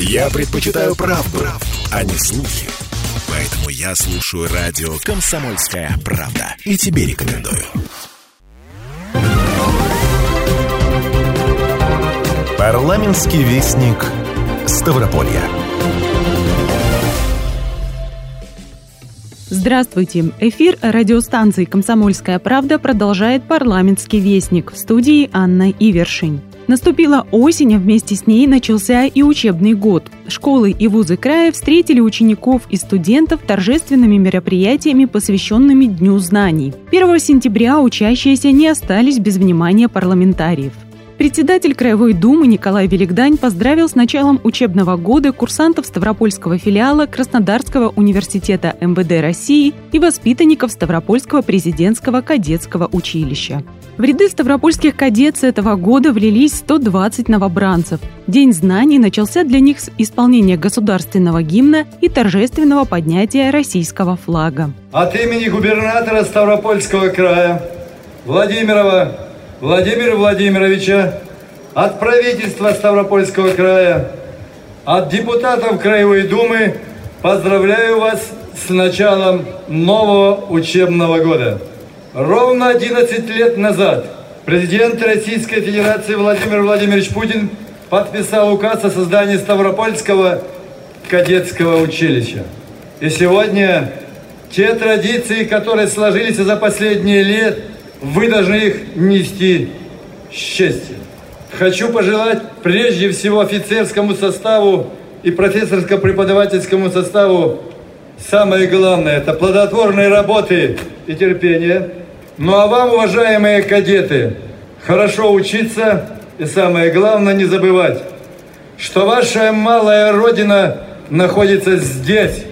Я предпочитаю правду, а не слухи. Поэтому я слушаю радио «Комсомольская правда». И тебе рекомендую. Парламентский вестник Ставрополья. Здравствуйте! Эфир радиостанции «Комсомольская правда» продолжает парламентский вестник. В студии Анна Ивершин. Наступила осень, а вместе с ней начался и учебный год. Школы и вузы края встретили учеников и студентов торжественными мероприятиями, посвященными Дню знаний. 1 сентября учащиеся не остались без внимания парламентариев. Председатель Краевой думы Николай Великдань поздравил с началом учебного года курсантов Ставропольского филиала Краснодарского университета МВД России и воспитанников Ставропольского президентского кадетского училища. В ряды ставропольских кадет с этого года влились 120 новобранцев. День знаний начался для них с исполнения государственного гимна и торжественного поднятия российского флага. От имени губернатора Ставропольского края Владимирова Владимира Владимировича, от правительства Ставропольского края, от депутатов Краевой Думы поздравляю вас с началом нового учебного года. Ровно 11 лет назад президент Российской Федерации Владимир Владимирович Путин подписал указ о создании Ставропольского кадетского училища. И сегодня те традиции, которые сложились за последние лет, вы должны их нести счастье. Хочу пожелать прежде всего офицерскому составу и профессорско-преподавательскому составу самое главное – это плодотворной работы и терпения. Ну а вам, уважаемые кадеты, хорошо учиться и самое главное не забывать, что ваша малая родина находится здесь,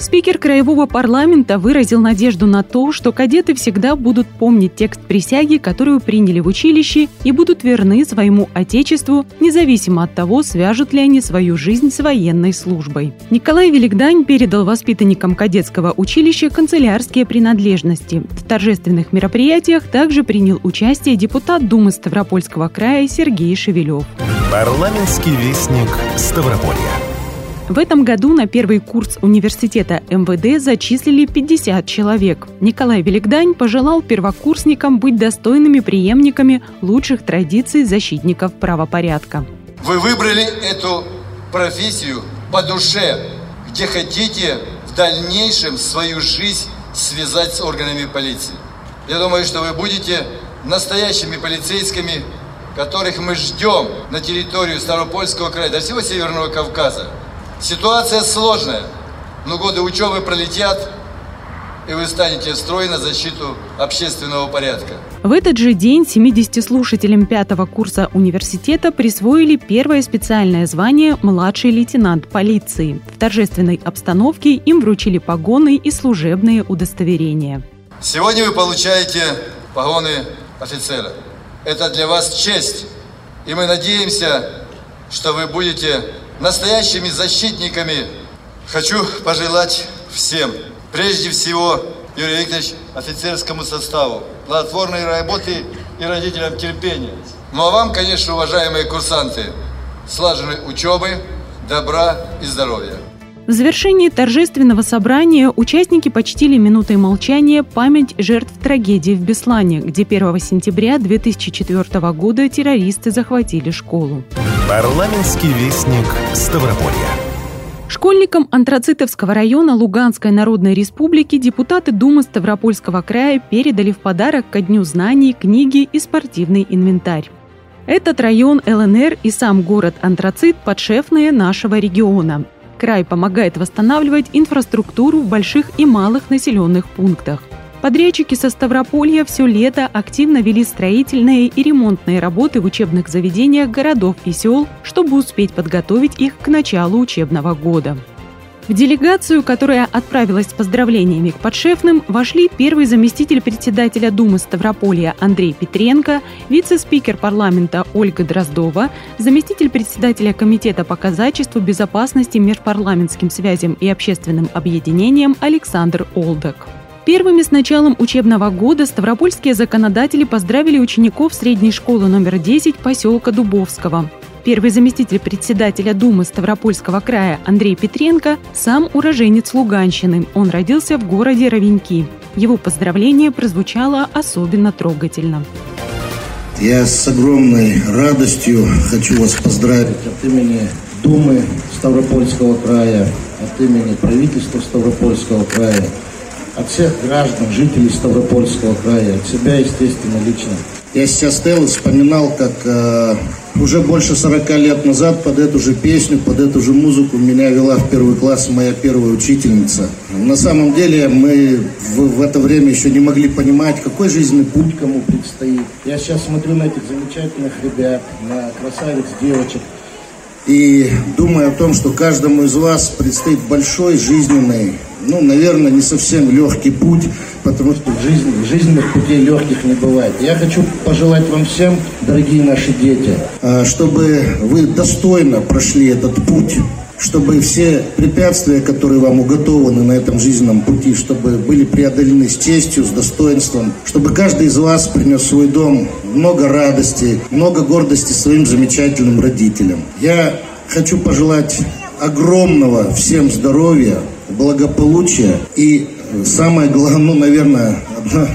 Спикер Краевого парламента выразил надежду на то, что кадеты всегда будут помнить текст присяги, которую приняли в училище, и будут верны своему Отечеству, независимо от того, свяжут ли они свою жизнь с военной службой. Николай Великдань передал воспитанникам кадетского училища канцелярские принадлежности. В торжественных мероприятиях также принял участие депутат Думы Ставропольского края Сергей Шевелев. Парламентский вестник Ставрополья. В этом году на первый курс университета МВД зачислили 50 человек. Николай Великдань пожелал первокурсникам быть достойными преемниками лучших традиций защитников правопорядка. Вы выбрали эту профессию по душе, где хотите в дальнейшем свою жизнь связать с органами полиции. Я думаю, что вы будете настоящими полицейскими, которых мы ждем на территорию Ставропольского края, до всего Северного Кавказа. Ситуация сложная, но годы учебы пролетят, и вы станете в строй на защиту общественного порядка. В этот же день 70 слушателям пятого курса университета присвоили первое специальное звание «младший лейтенант полиции». В торжественной обстановке им вручили погоны и служебные удостоверения. Сегодня вы получаете погоны офицера. Это для вас честь, и мы надеемся, что вы будете настоящими защитниками хочу пожелать всем, прежде всего, Юрий Викторович, офицерскому составу, плодотворной работы и родителям терпения. Ну а вам, конечно, уважаемые курсанты, слаженной учебы, добра и здоровья. В завершении торжественного собрания участники почтили минутой молчания память жертв трагедии в Беслане, где 1 сентября 2004 года террористы захватили школу. Парламентский вестник Ставрополья. Школьникам Антрацитовского района Луганской Народной Республики депутаты Думы Ставропольского края передали в подарок ко Дню знаний книги и спортивный инвентарь. Этот район ЛНР и сам город Антрацит – подшефные нашего региона. Край помогает восстанавливать инфраструктуру в больших и малых населенных пунктах. Подрядчики со Ставрополья все лето активно вели строительные и ремонтные работы в учебных заведениях городов и сел, чтобы успеть подготовить их к началу учебного года. В делегацию, которая отправилась с поздравлениями к подшефным, вошли первый заместитель председателя Думы Ставрополья Андрей Петренко, вице-спикер парламента Ольга Дроздова, заместитель председателя Комитета по казачеству, безопасности, межпарламентским связям и общественным объединениям Александр Олдок. Первыми с началом учебного года ставропольские законодатели поздравили учеников средней школы номер 10 поселка Дубовского. Первый заместитель председателя Думы Ставропольского края Андрей Петренко сам уроженец Луганщины. Он родился в городе Ровеньки. Его поздравление прозвучало особенно трогательно. Я с огромной радостью хочу вас поздравить от имени Думы Ставропольского края, от имени правительства Ставропольского края, от всех граждан, жителей Ставропольского края, от себя, естественно, лично. Я сейчас стоял и вспоминал, как э, уже больше 40 лет назад под эту же песню, под эту же музыку меня вела в первый класс моя первая учительница. На самом деле мы в, в это время еще не могли понимать, какой жизненный путь кому предстоит. Я сейчас смотрю на этих замечательных ребят, на красавиц девочек, и думаю о том, что каждому из вас предстоит большой жизненный, ну, наверное, не совсем легкий путь, потому что в жизни, жизненных путей легких не бывает. Я хочу пожелать вам всем, дорогие наши дети, а, чтобы вы достойно прошли этот путь, чтобы все препятствия, которые вам уготованы на этом жизненном пути, чтобы были преодолены с честью, с достоинством, чтобы каждый из вас принес в свой дом много радости, много гордости своим замечательным родителям. Я хочу пожелать огромного всем здоровья, благополучия и самое главное, ну, наверное, одно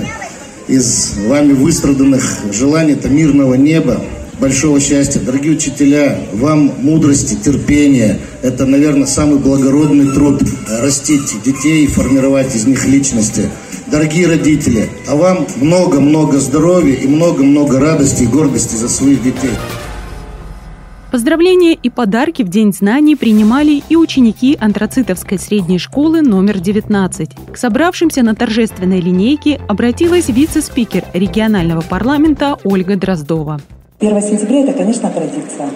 из вами выстраданных желаний – это мирного неба, большого счастья. Дорогие учителя, вам мудрости, терпения. Это, наверное, самый благородный труд – растить детей, формировать из них личности. Дорогие родители, а вам много-много здоровья и много-много радости и гордости за своих детей. Поздравления и подарки в День знаний принимали и ученики антрацитовской средней школы номер 19. К собравшимся на торжественной линейке обратилась вице-спикер регионального парламента Ольга Дроздова. 1 сентября – это, конечно, традиция.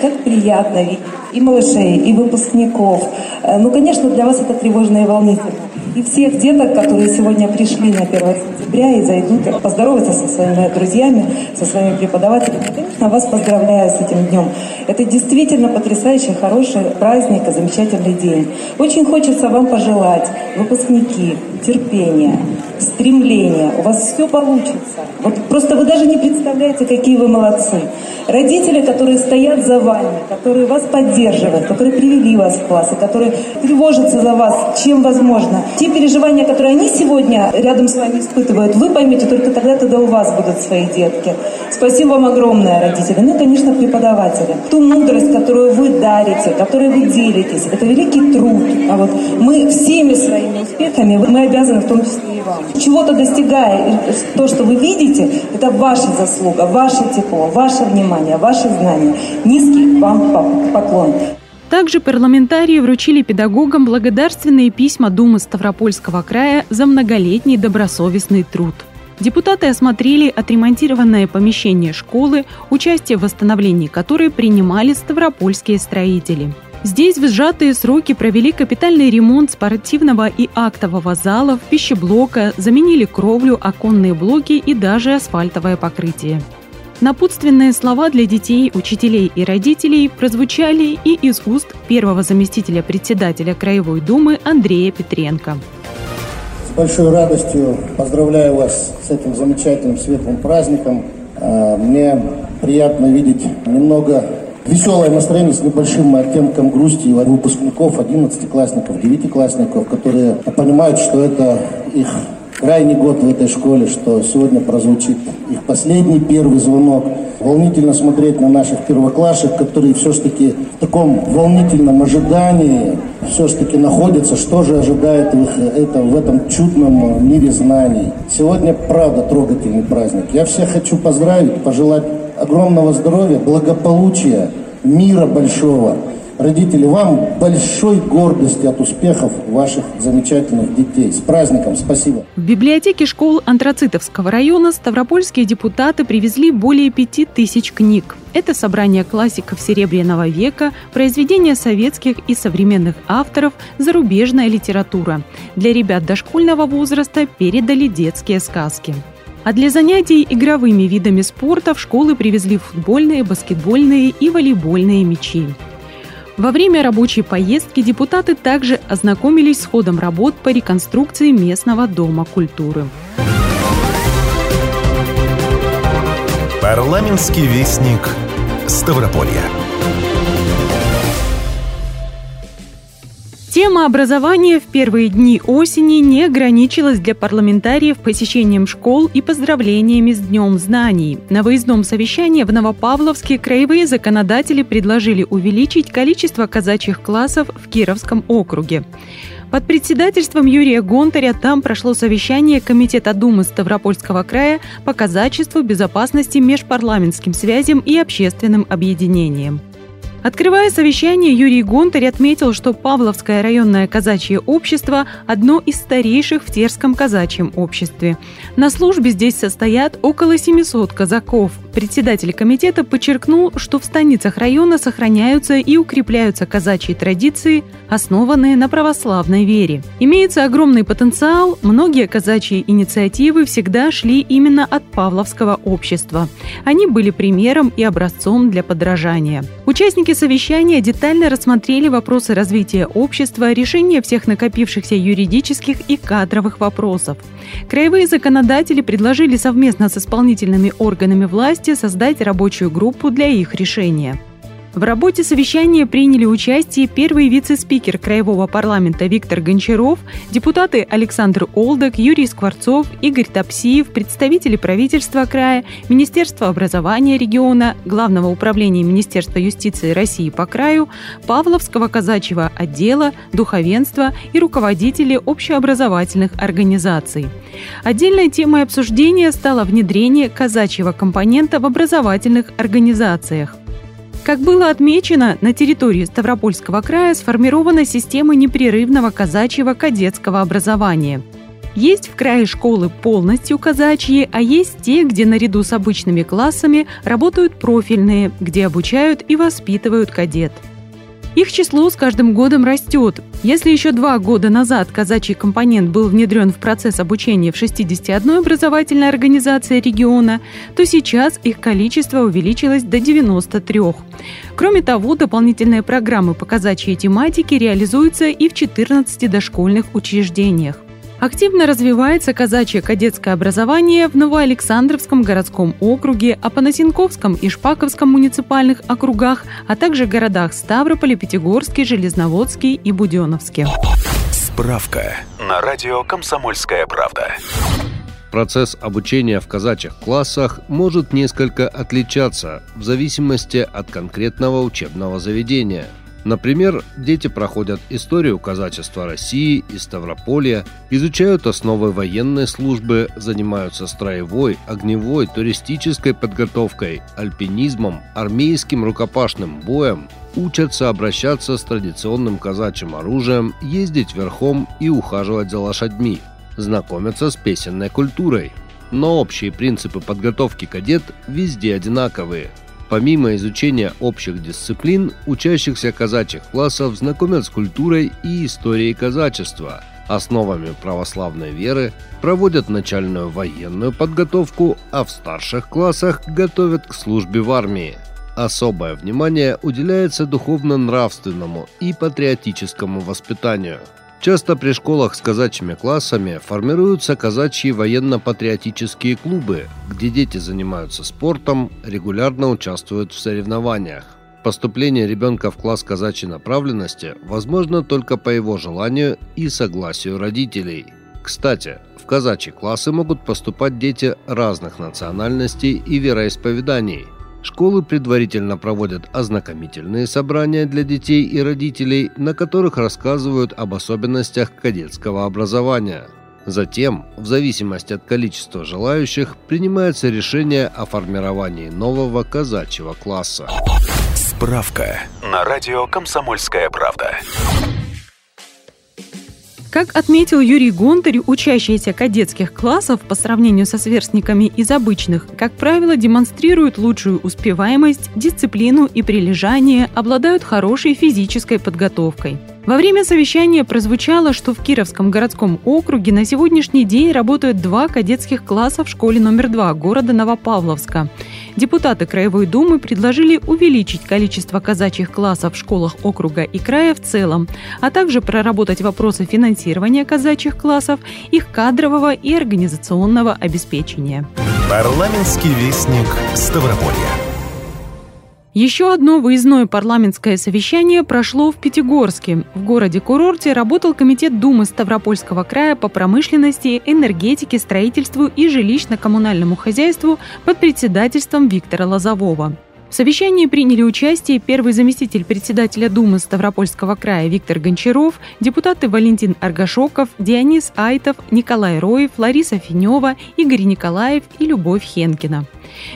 Как приятно видеть и малышей, и выпускников. Э, ну, конечно, для вас это тревожно и волнительно. И всех деток, которые сегодня пришли на 1 сентября и зайдут поздороваться со своими друзьями, со своими преподавателями, конечно, вас поздравляю с этим днем. Это действительно потрясающий, хороший праздник и замечательный день. Очень хочется вам пожелать, выпускники, терпения, стремления. У вас все получится. Вот просто вы даже не представляете, какие вы молодцы. Родители, которые стоят за вами, которые вас поддерживают, которые привели вас в класс, и которые тревожатся за вас, чем возможно. Те переживания, которые они сегодня рядом с вами испытывают, вы поймете только тогда, когда у вас будут свои детки. Спасибо вам огромное, родители. Ну, конечно, преподаватели. Ту мудрость, которую вы дарите, которой вы делитесь, это великий труд. А вот мы всеми своими успехами, мы обязаны в том числе и вам. Чего-то достигая, то, что вы видите, это ваша заслуга, ваше тепло, ваше внимание, ваши знания. Низкий вам поклон. Также парламентарии вручили педагогам благодарственные письма Думы Ставропольского края за многолетний добросовестный труд. Депутаты осмотрели отремонтированное помещение школы, участие в восстановлении которой принимали ставропольские строители. Здесь в сжатые сроки провели капитальный ремонт спортивного и актового залов, пищеблока, заменили кровлю, оконные блоки и даже асфальтовое покрытие. Напутственные слова для детей, учителей и родителей прозвучали и из уст первого заместителя председателя Краевой Думы Андрея Петренко. С большой радостью поздравляю вас с этим замечательным светлым праздником. А, мне приятно видеть немного веселое настроение с небольшим оттенком грусти у выпускников, 11-классников, 9-классников, которые понимают, что это их крайний год в этой школе, что сегодня прозвучит их последний первый звонок. Волнительно смотреть на наших первоклассников, которые все-таки в таком волнительном ожидании все-таки находятся, что же ожидает их это, в этом чудном мире знаний. Сегодня, правда, трогательный праздник. Я всех хочу поздравить, пожелать огромного здоровья, благополучия, мира большого. Родители, вам большой гордости от успехов ваших замечательных детей. С праздником! Спасибо! В библиотеке школ Антрацитовского района ставропольские депутаты привезли более пяти тысяч книг. Это собрание классиков Серебряного века, произведения советских и современных авторов, зарубежная литература. Для ребят дошкольного возраста передали детские сказки. А для занятий игровыми видами спорта в школы привезли футбольные, баскетбольные и волейбольные мячи. Во время рабочей поездки депутаты также ознакомились с ходом работ по реконструкции местного дома культуры. Парламентский вестник Ставрополья. Тема образования в первые дни осени не ограничилась для парламентариев посещением школ и поздравлениями с Днем знаний. На выездном совещании в Новопавловске краевые законодатели предложили увеличить количество казачьих классов в Кировском округе. Под председательством Юрия Гонтаря там прошло совещание Комитета Думы Ставропольского края по казачеству, безопасности, межпарламентским связям и общественным объединениям. Открывая совещание, Юрий Гонтарь отметил, что Павловское районное казачье общество – одно из старейших в Терском казачьем обществе. На службе здесь состоят около 700 казаков. Председатель комитета подчеркнул, что в станицах района сохраняются и укрепляются казачьи традиции, основанные на православной вере. Имеется огромный потенциал, многие казачьи инициативы всегда шли именно от Павловского общества. Они были примером и образцом для подражания. Участники совещания детально рассмотрели вопросы развития общества, решения всех накопившихся юридических и кадровых вопросов. Краевые законодатели предложили совместно с исполнительными органами власти создать рабочую группу для их решения. В работе совещания приняли участие первый вице-спикер Краевого парламента Виктор Гончаров, депутаты Александр Олдек, Юрий Скворцов, Игорь Топсиев, представители правительства края, Министерства образования региона, Главного управления Министерства юстиции России по краю, Павловского казачьего отдела, духовенства и руководители общеобразовательных организаций. Отдельной темой обсуждения стало внедрение казачьего компонента в образовательных организациях. Как было отмечено, на территории Ставропольского края сформирована система непрерывного казачьего кадетского образования. Есть в крае школы полностью казачьи, а есть те, где наряду с обычными классами работают профильные, где обучают и воспитывают кадет – их число с каждым годом растет. Если еще два года назад казачий компонент был внедрен в процесс обучения в 61 образовательной организации региона, то сейчас их количество увеличилось до 93. Кроме того, дополнительные программы по казачьей тематике реализуются и в 14 дошкольных учреждениях. Активно развивается казачье кадетское образование в Новоалександровском городском округе, Апанасенковском и Шпаковском муниципальных округах, а также городах Ставрополе, Пятигорске, Железноводске и Буденовске. Справка на радио «Комсомольская правда». Процесс обучения в казачьих классах может несколько отличаться в зависимости от конкретного учебного заведения – Например, дети проходят историю казачества России и Ставрополья, изучают основы военной службы, занимаются строевой, огневой, туристической подготовкой, альпинизмом, армейским рукопашным боем, учатся обращаться с традиционным казачьим оружием, ездить верхом и ухаживать за лошадьми, знакомятся с песенной культурой. Но общие принципы подготовки кадет везде одинаковые – Помимо изучения общих дисциплин, учащихся казачьих классов знакомят с культурой и историей казачества, основами православной веры, проводят начальную военную подготовку, а в старших классах готовят к службе в армии. Особое внимание уделяется духовно-нравственному и патриотическому воспитанию – Часто при школах с казачьими классами формируются казачьи военно-патриотические клубы, где дети занимаются спортом, регулярно участвуют в соревнованиях. Поступление ребенка в класс казачьей направленности возможно только по его желанию и согласию родителей. Кстати, в казачьи классы могут поступать дети разных национальностей и вероисповеданий – Школы предварительно проводят ознакомительные собрания для детей и родителей, на которых рассказывают об особенностях кадетского образования. Затем, в зависимости от количества желающих, принимается решение о формировании нового казачьего класса. Справка на радио «Комсомольская правда». Как отметил Юрий Гонтарь, учащиеся кадетских классов по сравнению со сверстниками из обычных, как правило, демонстрируют лучшую успеваемость, дисциплину и прилежание, обладают хорошей физической подготовкой. Во время совещания прозвучало, что в Кировском городском округе на сегодняшний день работают два кадетских класса в школе номер два города Новопавловска. Депутаты Краевой Думы предложили увеличить количество казачьих классов в школах округа и края в целом, а также проработать вопросы финансирования казачьих классов, их кадрового и организационного обеспечения. Парламентский вестник Ставрополья. Еще одно выездное парламентское совещание прошло в Пятигорске. В городе-курорте работал Комитет Думы Ставропольского края по промышленности, энергетике, строительству и жилищно-коммунальному хозяйству под председательством Виктора Лозового. В совещании приняли участие первый заместитель председателя Думы Ставропольского края Виктор Гончаров, депутаты Валентин Аргашоков, Дионис Айтов, Николай Роев, Лариса Финева, Игорь Николаев и Любовь Хенкина.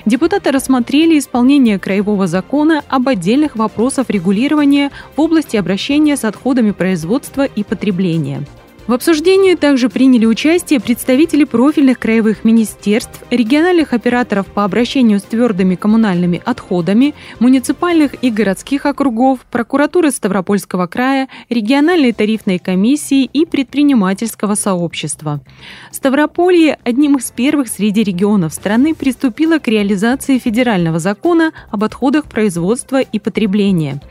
Депутаты рассмотрели исполнение краевого закона об отдельных вопросах регулирования в области обращения с отходами производства и потребления – в обсуждении также приняли участие представители профильных краевых министерств, региональных операторов по обращению с твердыми коммунальными отходами, муниципальных и городских округов, прокуратуры Ставропольского края, региональной тарифной комиссии и предпринимательского сообщества. Ставрополье одним из первых среди регионов страны приступило к реализации федерального закона об отходах производства и потребления.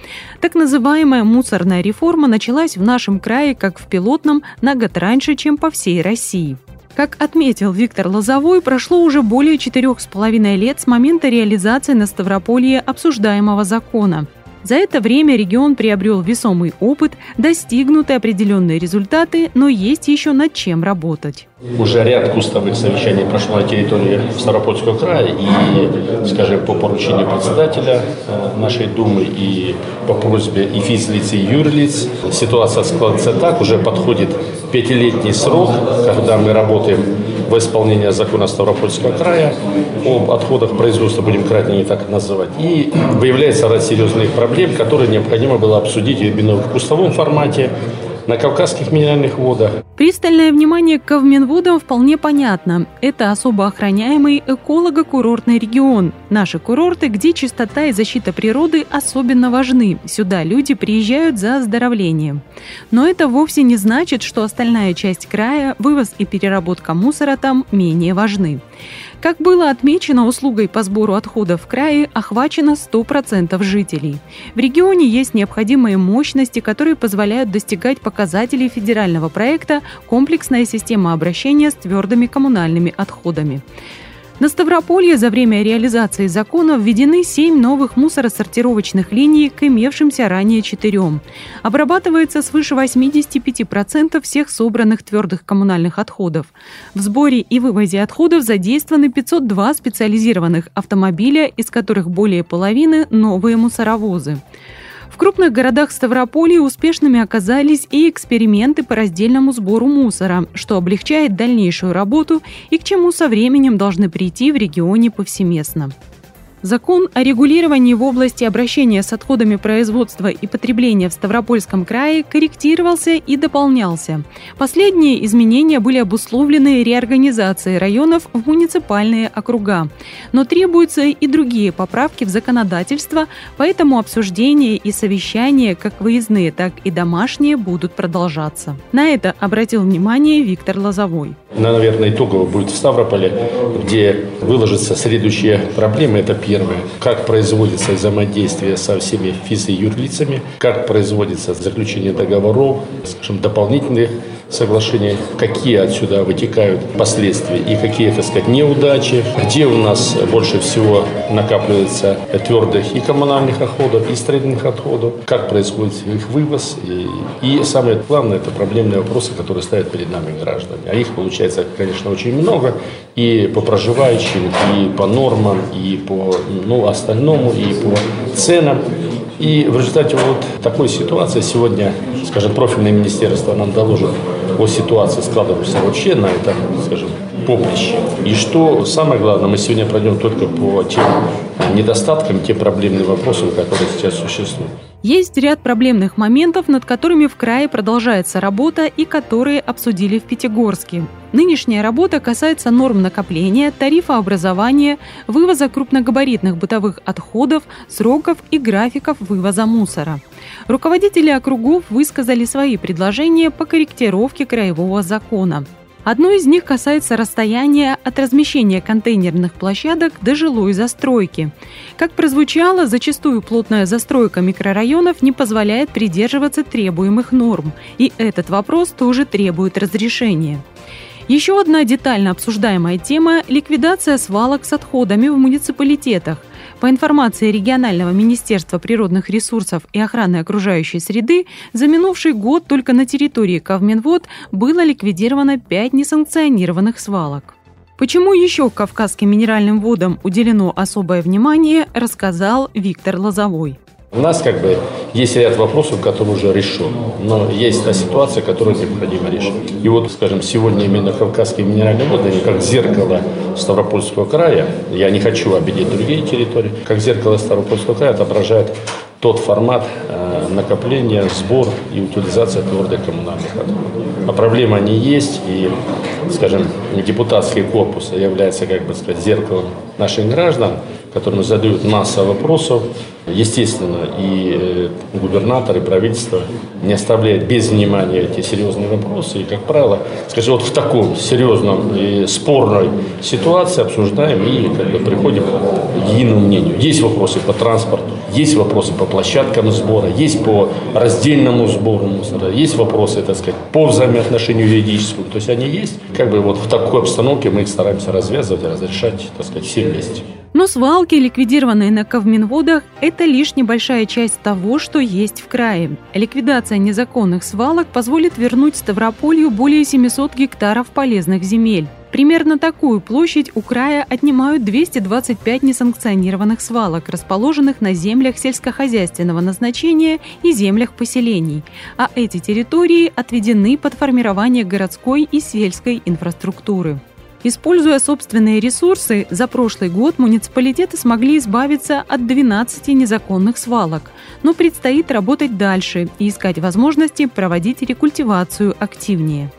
Так называемая мусорная реформа началась в нашем крае как в пилотном на год раньше, чем по всей России. Как отметил Виктор Лозовой, прошло уже более четырех с половиной лет с момента реализации на Ставрополье обсуждаемого закона – за это время регион приобрел весомый опыт, достигнуты определенные результаты, но есть еще над чем работать. Уже ряд кустовых совещаний прошло на территории Ставропольского края и, скажем, по поручению председателя э, нашей Думы и по просьбе и физлиц, и юрлиц. Ситуация складывается так, уже подходит пятилетний срок, когда мы работаем в исполнение закона Ставропольского края об отходах производства, будем кратно не так называть. И выявляется ряд серьезных проблем, которые необходимо было обсудить именно в кустовом формате, на Кавказских минеральных водах. Пристальное внимание к Ковминводам вполне понятно. Это особо охраняемый эколого-курортный регион. Наши курорты, где чистота и защита природы особенно важны. Сюда люди приезжают за оздоровлением. Но это вовсе не значит, что остальная часть края, вывоз и переработка мусора там менее важны. Как было отмечено, услугой по сбору отходов в крае охвачено 100% жителей. В регионе есть необходимые мощности, которые позволяют достигать показателей федерального проекта «Комплексная система обращения с твердыми коммунальными отходами». На Ставрополье за время реализации закона введены семь новых мусоросортировочных линий к имевшимся ранее четырем. Обрабатывается свыше 85% всех собранных твердых коммунальных отходов. В сборе и вывозе отходов задействованы 502 специализированных автомобиля, из которых более половины – новые мусоровозы. В крупных городах Ставрополья успешными оказались и эксперименты по раздельному сбору мусора, что облегчает дальнейшую работу и к чему со временем должны прийти в регионе повсеместно. Закон о регулировании в области обращения с отходами производства и потребления в Ставропольском крае корректировался и дополнялся. Последние изменения были обусловлены реорганизацией районов в муниципальные округа. Но требуются и другие поправки в законодательство, поэтому обсуждения и совещания, как выездные, так и домашние, будут продолжаться. На это обратил внимание Виктор Лозовой. Наверное, итогово будет в Ставрополе, где выложатся следующие проблемы. Это первое. Как производится взаимодействие со всеми физ- и юрлицами, как производится заключение договоров, скажем, дополнительных соглашений, какие отсюда вытекают последствия и какие, так сказать, неудачи, где у нас больше всего накапливается твердых и коммунальных отходов, и строительных отходов, как происходит их вывоз. И, и самое главное, это проблемные вопросы, которые ставят перед нами граждане. А их получается, конечно, очень много и по проживающим, и по нормам, и по ну, остальному, и по ценам. И в результате вот такой ситуации сегодня, скажем, профильное министерство нам доложит о ситуации, складывающейся вообще на этом, скажем, поприще. И что самое главное, мы сегодня пройдем только по тем недостаткам, тем проблемным вопросам, которые сейчас существуют. Есть ряд проблемных моментов, над которыми в крае продолжается работа и которые обсудили в Пятигорске. Нынешняя работа касается норм накопления, тарифа образования, вывоза крупногабаритных бытовых отходов, сроков и графиков вывоза мусора. Руководители округов высказали свои предложения по корректировке краевого закона. Одно из них касается расстояния от размещения контейнерных площадок до жилой застройки. Как прозвучало, зачастую плотная застройка микрорайонов не позволяет придерживаться требуемых норм, и этот вопрос тоже требует разрешения. Еще одна детально обсуждаемая тема – ликвидация свалок с отходами в муниципалитетах. По информации регионального министерства природных ресурсов и охраны окружающей среды, за минувший год только на территории Кавминвод было ликвидировано 5 несанкционированных свалок. Почему еще кавказским минеральным водам уделено особое внимание, рассказал Виктор Лозовой. У нас как бы есть ряд вопросов, которые уже решены, но есть та ситуация, которую необходимо решить. И вот, скажем, сегодня именно Кавказские минеральные воды, они как зеркало Ставропольского края, я не хочу обидеть другие территории, как зеркало Ставропольского края отображает тот формат э, накопления, сбор и утилизация твердых коммунальных отходов. А проблемы они есть, и, скажем, депутатский корпус является, как бы сказать, зеркалом наших граждан, которым задают масса вопросов. Естественно, и э, губернатор, и правительство не оставляют без внимания эти серьезные вопросы. И, как правило, скажем, вот в таком серьезном и спорной ситуации обсуждаем и как бы, приходим к единому мнению. Есть вопросы по транспорту, есть вопросы по площадкам сбора, есть по раздельному сбору мусора, есть вопросы, так сказать, по взаимоотношению юридическому. То есть они есть. Как бы вот в такой обстановке мы их стараемся развязывать, разрешать, так сказать, все вместе. Но свалки, ликвидированные на Ковминводах, это лишь небольшая часть того, что есть в крае. Ликвидация незаконных свалок позволит вернуть Ставрополью более 700 гектаров полезных земель. Примерно такую площадь у края отнимают 225 несанкционированных свалок, расположенных на землях сельскохозяйственного назначения и землях поселений. А эти территории отведены под формирование городской и сельской инфраструктуры. Используя собственные ресурсы, за прошлый год муниципалитеты смогли избавиться от 12 незаконных свалок. Но предстоит работать дальше и искать возможности проводить рекультивацию активнее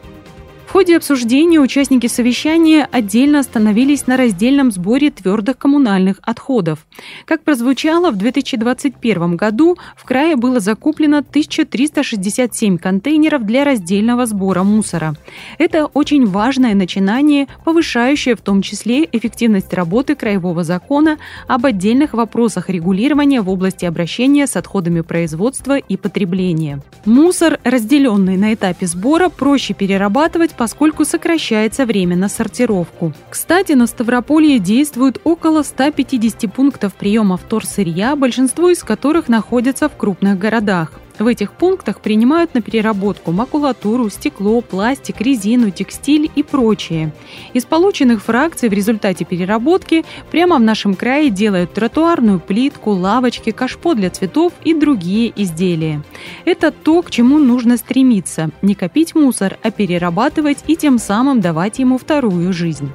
ходе обсуждения участники совещания отдельно остановились на раздельном сборе твердых коммунальных отходов. Как прозвучало, в 2021 году в крае было закуплено 1367 контейнеров для раздельного сбора мусора. Это очень важное начинание, повышающее в том числе эффективность работы краевого закона об отдельных вопросах регулирования в области обращения с отходами производства и потребления. Мусор, разделенный на этапе сбора, проще перерабатывать поскольку сокращается время на сортировку. Кстати, на Ставрополье действует около 150 пунктов приема вторсырья, большинство из которых находятся в крупных городах. В этих пунктах принимают на переработку макулатуру, стекло, пластик, резину, текстиль и прочее. Из полученных фракций в результате переработки прямо в нашем крае делают тротуарную плитку, лавочки, кашпо для цветов и другие изделия. Это то, к чему нужно стремиться – не копить мусор, а перерабатывать и тем самым давать ему вторую жизнь.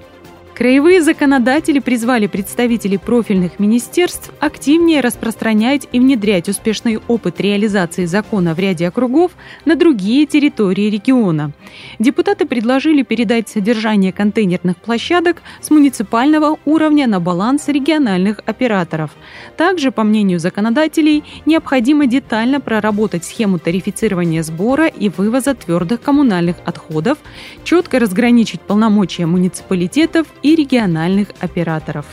Краевые законодатели призвали представителей профильных министерств активнее распространять и внедрять успешный опыт реализации закона в ряде округов на другие территории региона. Депутаты предложили передать содержание контейнерных площадок с муниципального уровня на баланс региональных операторов. Также, по мнению законодателей, необходимо детально проработать схему тарифицирования сбора и вывоза твердых коммунальных отходов, четко разграничить полномочия муниципалитетов и и региональных операторов.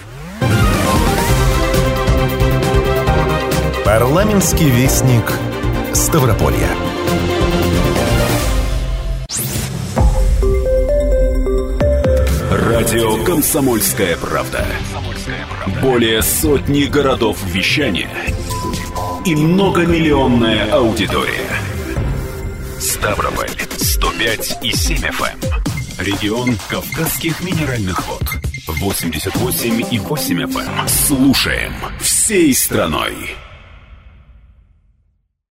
Парламентский вестник Ставрополья. Радио «Комсомольская правда». Более сотни городов вещания и многомиллионная аудитория. Ставрополь 105 и 7 FM. Регион Кавказских минеральных вод. 88,8 FM. Эм. Слушаем всей страной.